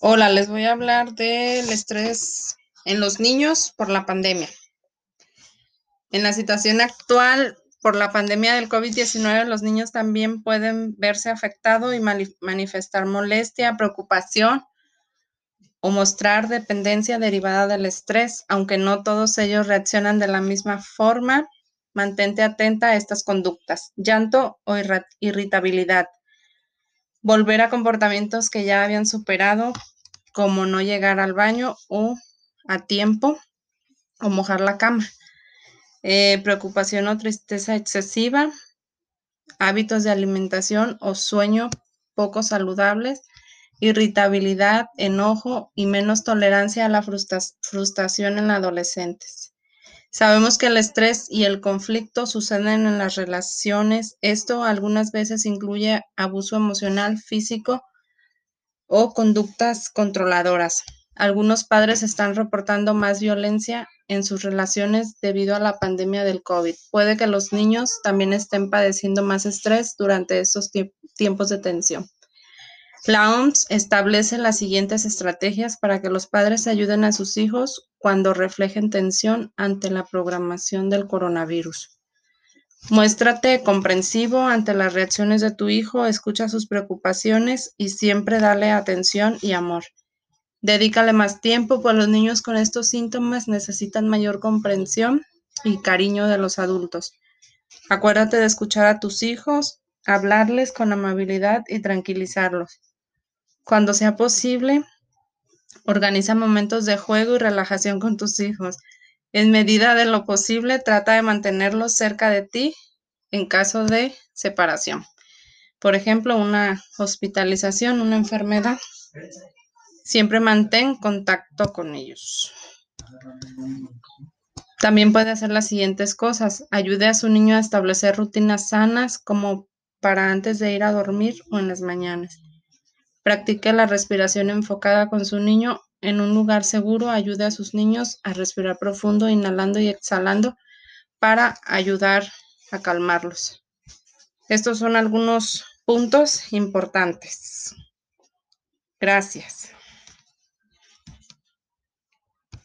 Hola, les voy a hablar del estrés en los niños por la pandemia. En la situación actual, por la pandemia del COVID-19, los niños también pueden verse afectados y manifestar molestia, preocupación o mostrar dependencia derivada del estrés, aunque no todos ellos reaccionan de la misma forma. Mantente atenta a estas conductas, llanto o irritabilidad, volver a comportamientos que ya habían superado, como no llegar al baño o a tiempo o mojar la cama, eh, preocupación o tristeza excesiva, hábitos de alimentación o sueño poco saludables, irritabilidad, enojo y menos tolerancia a la frustración en adolescentes. Sabemos que el estrés y el conflicto suceden en las relaciones. Esto algunas veces incluye abuso emocional, físico o conductas controladoras. Algunos padres están reportando más violencia en sus relaciones debido a la pandemia del COVID. Puede que los niños también estén padeciendo más estrés durante estos tiempos de tensión. La OMS establece las siguientes estrategias para que los padres ayuden a sus hijos cuando reflejen tensión ante la programación del coronavirus. Muéstrate comprensivo ante las reacciones de tu hijo, escucha sus preocupaciones y siempre dale atención y amor. Dedícale más tiempo, pues los niños con estos síntomas necesitan mayor comprensión y cariño de los adultos. Acuérdate de escuchar a tus hijos, hablarles con amabilidad y tranquilizarlos. Cuando sea posible, organiza momentos de juego y relajación con tus hijos. En medida de lo posible, trata de mantenerlos cerca de ti en caso de separación. Por ejemplo, una hospitalización, una enfermedad. Siempre mantén contacto con ellos. También puede hacer las siguientes cosas. Ayude a su niño a establecer rutinas sanas como para antes de ir a dormir o en las mañanas. Practique la respiración enfocada con su niño en un lugar seguro. Ayude a sus niños a respirar profundo, inhalando y exhalando para ayudar a calmarlos. Estos son algunos puntos importantes. Gracias.